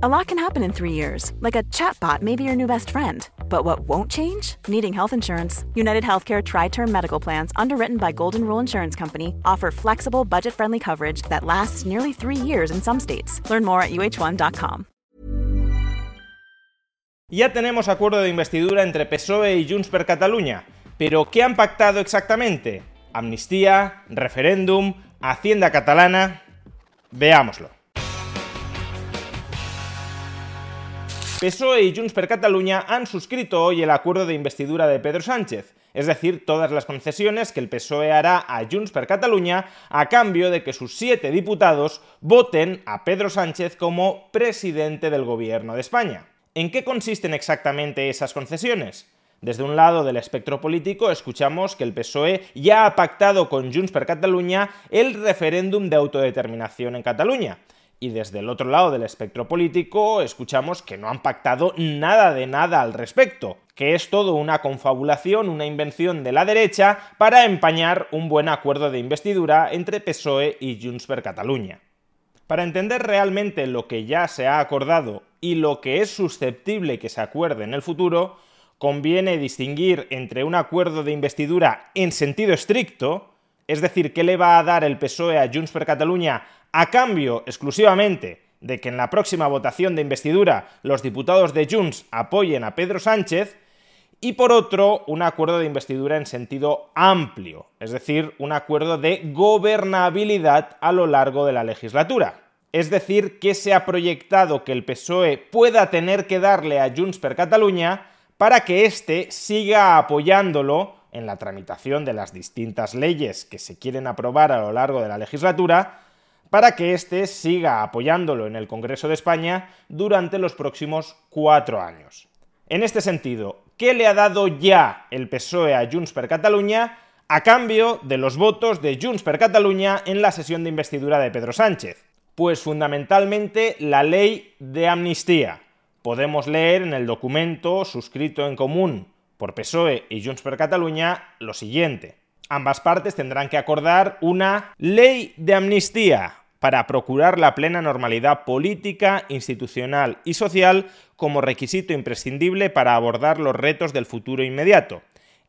A lot can happen in three years, like a chatbot may be your new best friend. But what won't change? Needing health insurance. United Healthcare Tri Term Medical Plans, underwritten by Golden Rule Insurance Company, offer flexible, budget friendly coverage that lasts nearly three years in some states. Learn more at uh1.com. Ya tenemos acuerdo de investidura entre PSOE y Junts per Catalunya. Pero, ¿qué han pactado exactamente? ¿Amnistía? ¿Referéndum? ¿Hacienda catalana? Veámoslo. PSOE y Junts per Catalunya han suscrito hoy el acuerdo de investidura de Pedro Sánchez, es decir, todas las concesiones que el PSOE hará a Junts per Catalunya a cambio de que sus siete diputados voten a Pedro Sánchez como presidente del gobierno de España. ¿En qué consisten exactamente esas concesiones? Desde un lado del espectro político escuchamos que el PSOE ya ha pactado con Junts per Catalunya el referéndum de autodeterminación en Cataluña. Y desde el otro lado del espectro político escuchamos que no han pactado nada de nada al respecto, que es todo una confabulación, una invención de la derecha para empañar un buen acuerdo de investidura entre PSOE y Junts per Catalunya. Para entender realmente lo que ya se ha acordado y lo que es susceptible que se acuerde en el futuro, conviene distinguir entre un acuerdo de investidura en sentido estricto, es decir, qué le va a dar el PSOE a Junts per Catalunya a cambio exclusivamente de que en la próxima votación de investidura los diputados de Junts apoyen a Pedro Sánchez, y por otro, un acuerdo de investidura en sentido amplio, es decir, un acuerdo de gobernabilidad a lo largo de la legislatura. Es decir, que se ha proyectado que el PSOE pueda tener que darle a Junts per Catalunya para que éste siga apoyándolo en la tramitación de las distintas leyes que se quieren aprobar a lo largo de la legislatura, para que éste siga apoyándolo en el Congreso de España durante los próximos cuatro años. En este sentido, ¿qué le ha dado ya el PSOE a Junts per Catalunya a cambio de los votos de Junts per Catalunya en la sesión de investidura de Pedro Sánchez? Pues fundamentalmente la ley de amnistía. Podemos leer en el documento suscrito en común por PSOE y Junts per Catalunya lo siguiente. Ambas partes tendrán que acordar una ley de amnistía para procurar la plena normalidad política, institucional y social como requisito imprescindible para abordar los retos del futuro inmediato.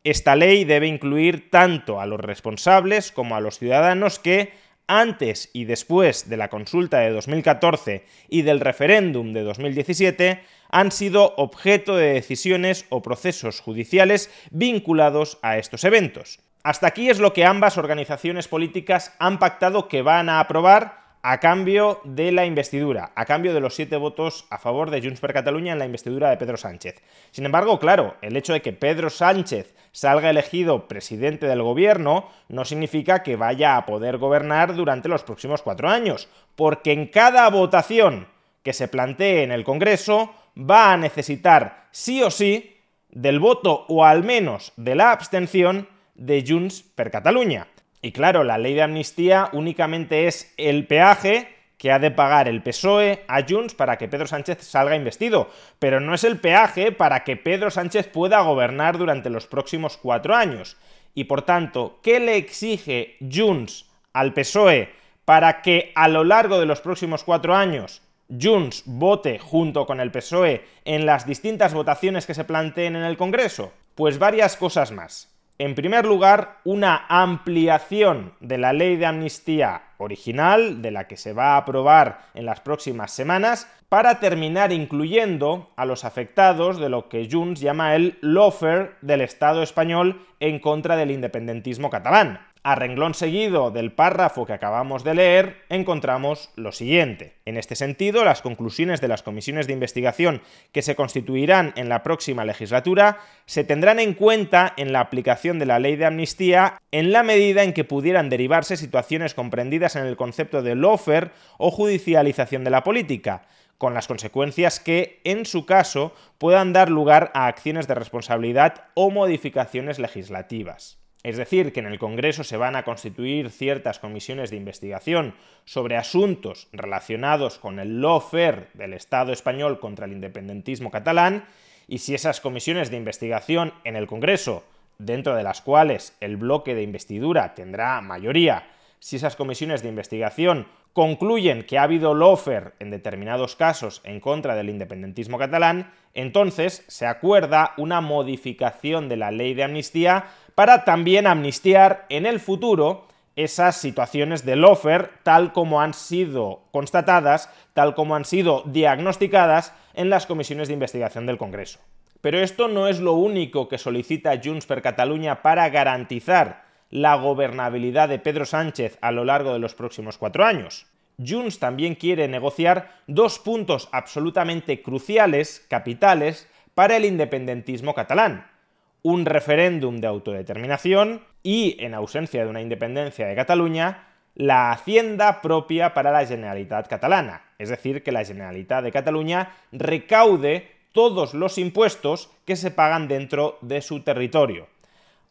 Esta ley debe incluir tanto a los responsables como a los ciudadanos que, antes y después de la consulta de 2014 y del referéndum de 2017, han sido objeto de decisiones o procesos judiciales vinculados a estos eventos. Hasta aquí es lo que ambas organizaciones políticas han pactado que van a aprobar a cambio de la investidura, a cambio de los siete votos a favor de Junts per Catalunya en la investidura de Pedro Sánchez. Sin embargo, claro, el hecho de que Pedro Sánchez salga elegido presidente del gobierno no significa que vaya a poder gobernar durante los próximos cuatro años, porque en cada votación que se plantee en el Congreso va a necesitar sí o sí del voto o al menos de la abstención de Junts per Catalunya. Y claro, la ley de amnistía únicamente es el peaje que ha de pagar el PSOE a Junts para que Pedro Sánchez salga investido, pero no es el peaje para que Pedro Sánchez pueda gobernar durante los próximos cuatro años. Y por tanto, ¿qué le exige Junts al PSOE para que a lo largo de los próximos cuatro años Junts vote junto con el PSOE en las distintas votaciones que se planteen en el Congreso? Pues varias cosas más. En primer lugar, una ampliación de la ley de amnistía original, de la que se va a aprobar en las próximas semanas, para terminar incluyendo a los afectados de lo que Junts llama el lawfare del Estado español en contra del independentismo catalán. A renglón seguido del párrafo que acabamos de leer, encontramos lo siguiente. En este sentido, las conclusiones de las comisiones de investigación que se constituirán en la próxima legislatura se tendrán en cuenta en la aplicación de la ley de amnistía en la medida en que pudieran derivarse situaciones comprendidas en el concepto de lawfare o judicialización de la política, con las consecuencias que, en su caso, puedan dar lugar a acciones de responsabilidad o modificaciones legislativas. Es decir, que en el Congreso se van a constituir ciertas comisiones de investigación sobre asuntos relacionados con el lawfare del Estado español contra el independentismo catalán, y si esas comisiones de investigación en el Congreso, dentro de las cuales el bloque de investidura tendrá mayoría, si esas comisiones de investigación concluyen que ha habido lofer en determinados casos en contra del independentismo catalán, entonces se acuerda una modificación de la ley de amnistía para también amnistiar en el futuro esas situaciones de lofer tal como han sido constatadas, tal como han sido diagnosticadas en las comisiones de investigación del Congreso. Pero esto no es lo único que solicita Junts per Catalunya para garantizar la gobernabilidad de Pedro Sánchez a lo largo de los próximos cuatro años. Junts también quiere negociar dos puntos absolutamente cruciales, capitales, para el independentismo catalán. Un referéndum de autodeterminación y, en ausencia de una independencia de Cataluña, la hacienda propia para la Generalitat catalana, es decir, que la Generalitat de Cataluña recaude todos los impuestos que se pagan dentro de su territorio.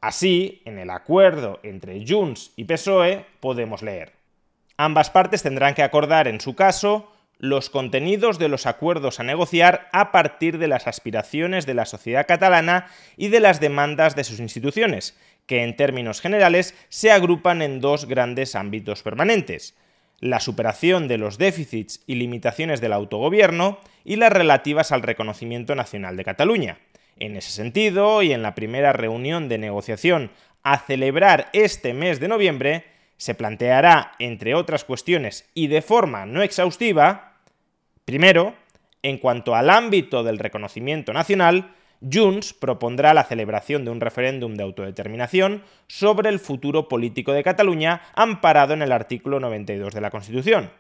Así, en el acuerdo entre Junts y PSOE podemos leer. Ambas partes tendrán que acordar, en su caso, los contenidos de los acuerdos a negociar a partir de las aspiraciones de la sociedad catalana y de las demandas de sus instituciones, que en términos generales se agrupan en dos grandes ámbitos permanentes la superación de los déficits y limitaciones del autogobierno y las relativas al reconocimiento nacional de Cataluña. En ese sentido, y en la primera reunión de negociación a celebrar este mes de noviembre, se planteará, entre otras cuestiones y de forma no exhaustiva, primero, en cuanto al ámbito del reconocimiento nacional, Junts propondrá la celebración de un referéndum de autodeterminación sobre el futuro político de Cataluña amparado en el artículo 92 de la Constitución.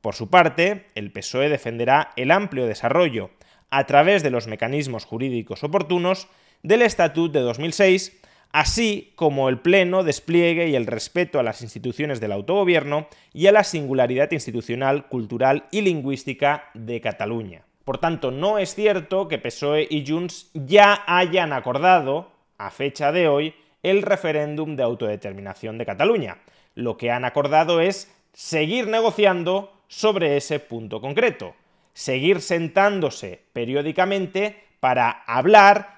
Por su parte, el PSOE defenderá el amplio desarrollo, a través de los mecanismos jurídicos oportunos, del Estatut de 2006, así como el pleno despliegue y el respeto a las instituciones del autogobierno y a la singularidad institucional, cultural y lingüística de Cataluña. Por tanto, no es cierto que PSOE y Junts ya hayan acordado, a fecha de hoy, el referéndum de autodeterminación de Cataluña. Lo que han acordado es seguir negociando sobre ese punto concreto, seguir sentándose periódicamente para hablar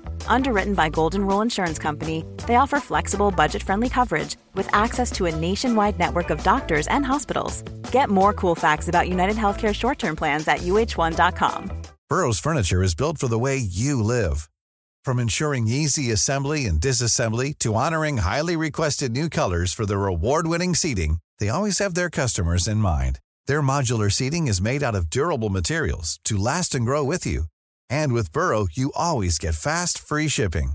Underwritten by Golden Rule Insurance Company, they offer flexible, budget friendly coverage with access to a nationwide network of doctors and hospitals. Get more cool facts about United Healthcare short term plans at uh1.com. Burrow's furniture is built for the way you live. From ensuring easy assembly and disassembly to honoring highly requested new colors for their award-winning seating, they always have their customers in mind. Their modular seating is made out of durable materials to last and grow with you. And with Burrow, you always get fast, free shipping.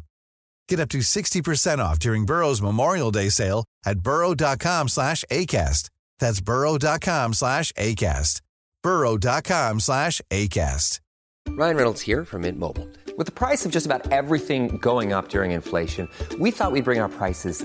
Get up to 60% off during Burrow's Memorial Day sale at burrow.com slash ACAST. That's burrow.com slash ACAST. burrow.com slash ACAST. Ryan Reynolds here from Mint Mobile. With the price of just about everything going up during inflation, we thought we'd bring our prices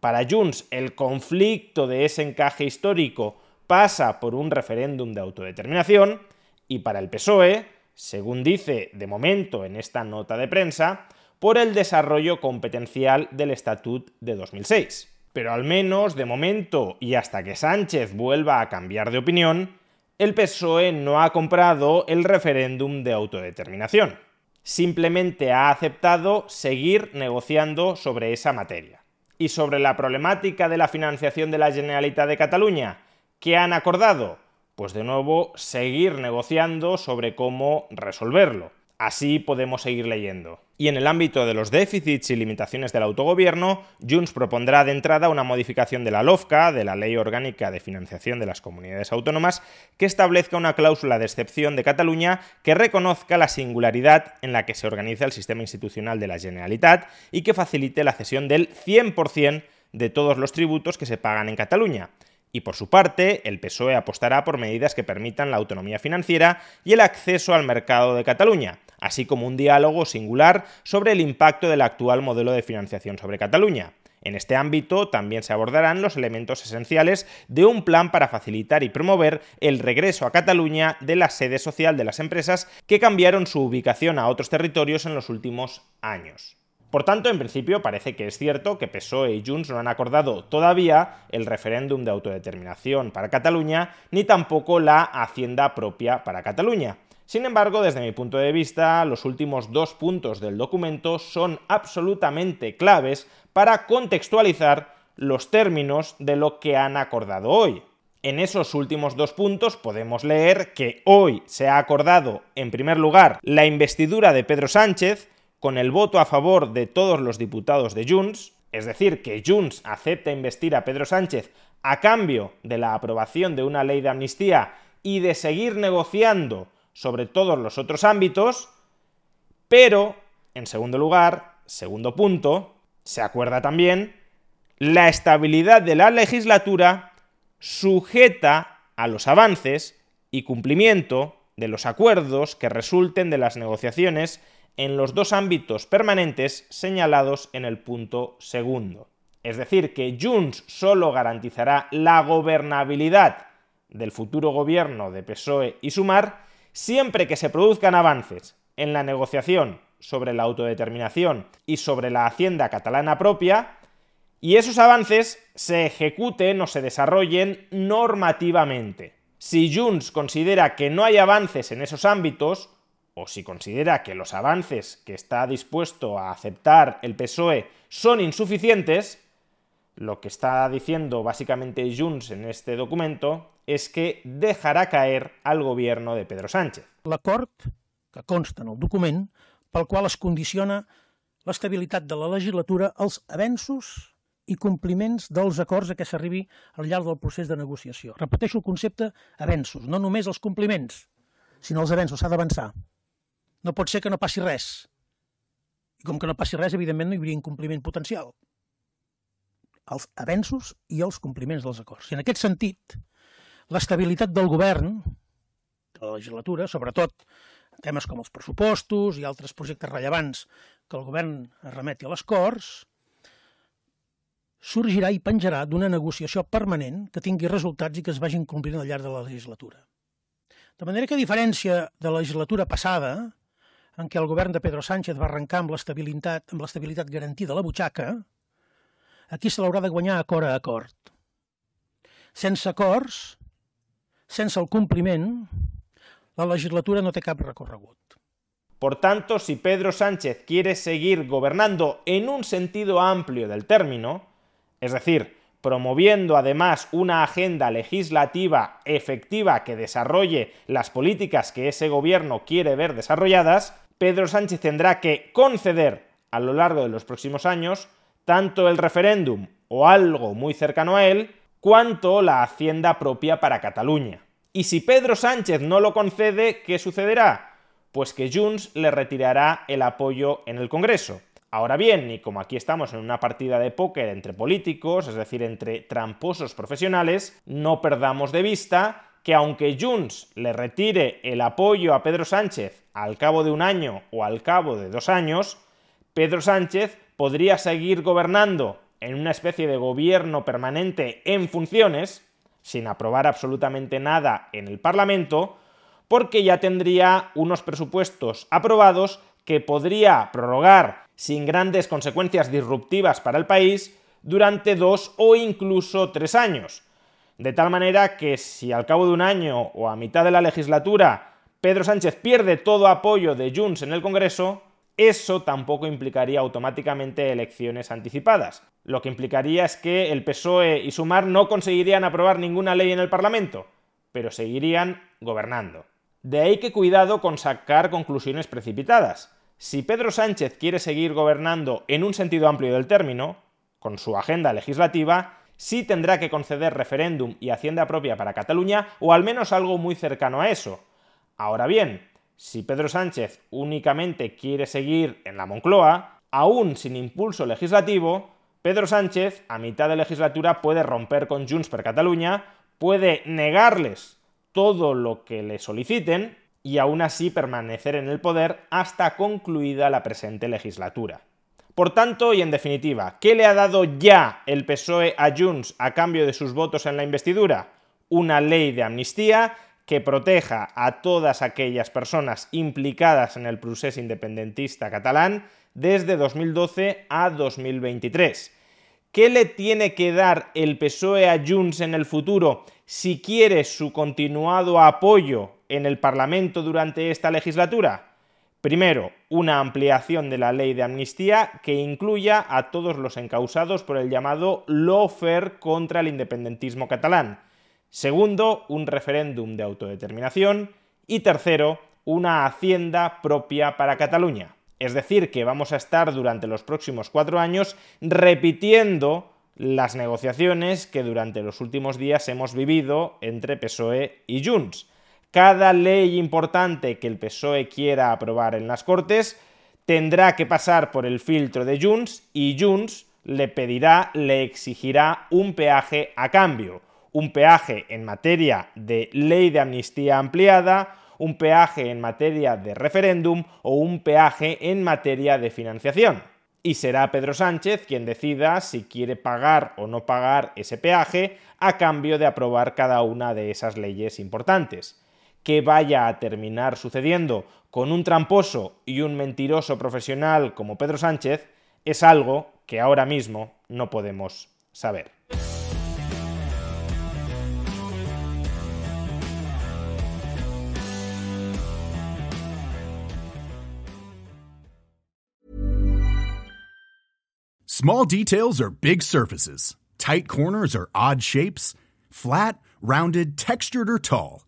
para Junts, el conflicto de ese encaje histórico pasa por un referéndum de autodeterminación y para el PSOE, según dice de momento en esta nota de prensa, por el desarrollo competencial del Estatut de 2006. Pero al menos de momento y hasta que Sánchez vuelva a cambiar de opinión, el PSOE no ha comprado el referéndum de autodeterminación simplemente ha aceptado seguir negociando sobre esa materia. Y sobre la problemática de la financiación de la Generalitat de Cataluña, ¿qué han acordado? Pues de nuevo, seguir negociando sobre cómo resolverlo. Así podemos seguir leyendo. Y en el ámbito de los déficits y limitaciones del autogobierno, Junts propondrá de entrada una modificación de la LOFCA, de la Ley Orgánica de Financiación de las Comunidades Autónomas, que establezca una cláusula de excepción de Cataluña que reconozca la singularidad en la que se organiza el sistema institucional de la Generalitat y que facilite la cesión del 100% de todos los tributos que se pagan en Cataluña. Y por su parte, el PSOE apostará por medidas que permitan la autonomía financiera y el acceso al mercado de Cataluña, así como un diálogo singular sobre el impacto del actual modelo de financiación sobre Cataluña. En este ámbito también se abordarán los elementos esenciales de un plan para facilitar y promover el regreso a Cataluña de la sede social de las empresas que cambiaron su ubicación a otros territorios en los últimos años. Por tanto, en principio parece que es cierto que PSOE y Junts no han acordado todavía el referéndum de autodeterminación para Cataluña, ni tampoco la hacienda propia para Cataluña. Sin embargo, desde mi punto de vista, los últimos dos puntos del documento son absolutamente claves para contextualizar los términos de lo que han acordado hoy. En esos últimos dos puntos podemos leer que hoy se ha acordado, en primer lugar, la investidura de Pedro Sánchez, con el voto a favor de todos los diputados de Junts, es decir, que Junts acepta investir a Pedro Sánchez a cambio de la aprobación de una ley de amnistía y de seguir negociando sobre todos los otros ámbitos, pero, en segundo lugar, segundo punto, se acuerda también la estabilidad de la legislatura sujeta a los avances y cumplimiento de los acuerdos que resulten de las negociaciones en los dos ámbitos permanentes señalados en el punto segundo. Es decir, que Junts solo garantizará la gobernabilidad del futuro gobierno de PSOE y Sumar siempre que se produzcan avances en la negociación sobre la autodeterminación y sobre la hacienda catalana propia, y esos avances se ejecuten o se desarrollen normativamente. Si Junts considera que no hay avances en esos ámbitos, o si considera que los avances que está dispuesto a aceptar el PSOE son insuficientes, lo que está diciendo básicamente Junts en este documento és que dejarà caer al gobierno de Pedro Sánchez. L'acord que consta en el document pel qual es condiciona l'estabilitat de la legislatura als avenços i compliments dels acords a què s'arribi al llarg del procés de negociació. Repeteixo el concepte avenços, no només els compliments, sinó els avenços. S'ha d'avançar. No pot ser que no passi res. I com que no passi res, evidentment no hi hauria incompliment potencial. Els avenços i els compliments dels acords. I en aquest sentit, l'estabilitat del govern, de la legislatura, sobretot temes com els pressupostos i altres projectes rellevants que el govern remeti a les Corts, sorgirà i penjarà d'una negociació permanent que tingui resultats i que es vagin complint al llarg de la legislatura. De manera que, a diferència de la legislatura passada, en què el govern de Pedro Sánchez va arrencar amb l'estabilitat amb garantida a la butxaca, aquí se l'haurà de guanyar acord a acord. Sense acords, sense el compliment, la legislatura no té cap recorregut. Por tanto, si Pedro Sánchez quiere seguir gobernando en un sentido amplio del término, es decir, promoviendo además una agenda legislativa efectiva que desarrolle las políticas que ese gobierno quiere ver desarrolladas, Pedro Sánchez tendrá que conceder a lo largo de los próximos años tanto el referéndum o algo muy cercano a él, cuanto la hacienda propia para Cataluña. Y si Pedro Sánchez no lo concede, ¿qué sucederá? Pues que Junts le retirará el apoyo en el Congreso. Ahora bien, y como aquí estamos en una partida de póker entre políticos, es decir, entre tramposos profesionales, no perdamos de vista que aunque Junts le retire el apoyo a Pedro Sánchez al cabo de un año o al cabo de dos años, Pedro Sánchez podría seguir gobernando en una especie de gobierno permanente en funciones, sin aprobar absolutamente nada en el Parlamento, porque ya tendría unos presupuestos aprobados que podría prorrogar sin grandes consecuencias disruptivas para el país durante dos o incluso tres años, de tal manera que si al cabo de un año o a mitad de la legislatura Pedro Sánchez pierde todo apoyo de Junts en el Congreso, eso tampoco implicaría automáticamente elecciones anticipadas. Lo que implicaría es que el PSOE y Sumar no conseguirían aprobar ninguna ley en el Parlamento, pero seguirían gobernando. De ahí que cuidado con sacar conclusiones precipitadas. Si Pedro Sánchez quiere seguir gobernando en un sentido amplio del término, con su agenda legislativa, sí tendrá que conceder referéndum y hacienda propia para Cataluña, o al menos algo muy cercano a eso. Ahora bien, si Pedro Sánchez únicamente quiere seguir en la Moncloa, aún sin impulso legislativo, Pedro Sánchez, a mitad de legislatura, puede romper con Junts per Cataluña, puede negarles todo lo que le soliciten y aún así permanecer en el poder hasta concluida la presente legislatura. Por tanto, y en definitiva, ¿qué le ha dado ya el PSOE a Junts a cambio de sus votos en la investidura? Una ley de amnistía que proteja a todas aquellas personas implicadas en el proceso independentista catalán desde 2012 a 2023. ¿Qué le tiene que dar el PSOE a Junts en el futuro si quiere su continuado apoyo en el Parlamento durante esta legislatura? Primero, una ampliación de la ley de amnistía que incluya a todos los encausados por el llamado lawfare contra el independentismo catalán. Segundo, un referéndum de autodeterminación. Y tercero, una hacienda propia para Cataluña. Es decir, que vamos a estar durante los próximos cuatro años repitiendo las negociaciones que durante los últimos días hemos vivido entre PSOE y Junts. Cada ley importante que el PSOE quiera aprobar en las Cortes tendrá que pasar por el filtro de Junts y Junts le pedirá, le exigirá un peaje a cambio. Un peaje en materia de ley de amnistía ampliada, un peaje en materia de referéndum o un peaje en materia de financiación. Y será Pedro Sánchez quien decida si quiere pagar o no pagar ese peaje a cambio de aprobar cada una de esas leyes importantes que vaya a terminar sucediendo con un tramposo y un mentiroso profesional como Pedro Sánchez es algo que ahora mismo no podemos saber. Small details are big surfaces. Tight corners are odd shapes. Flat, rounded, textured or tall.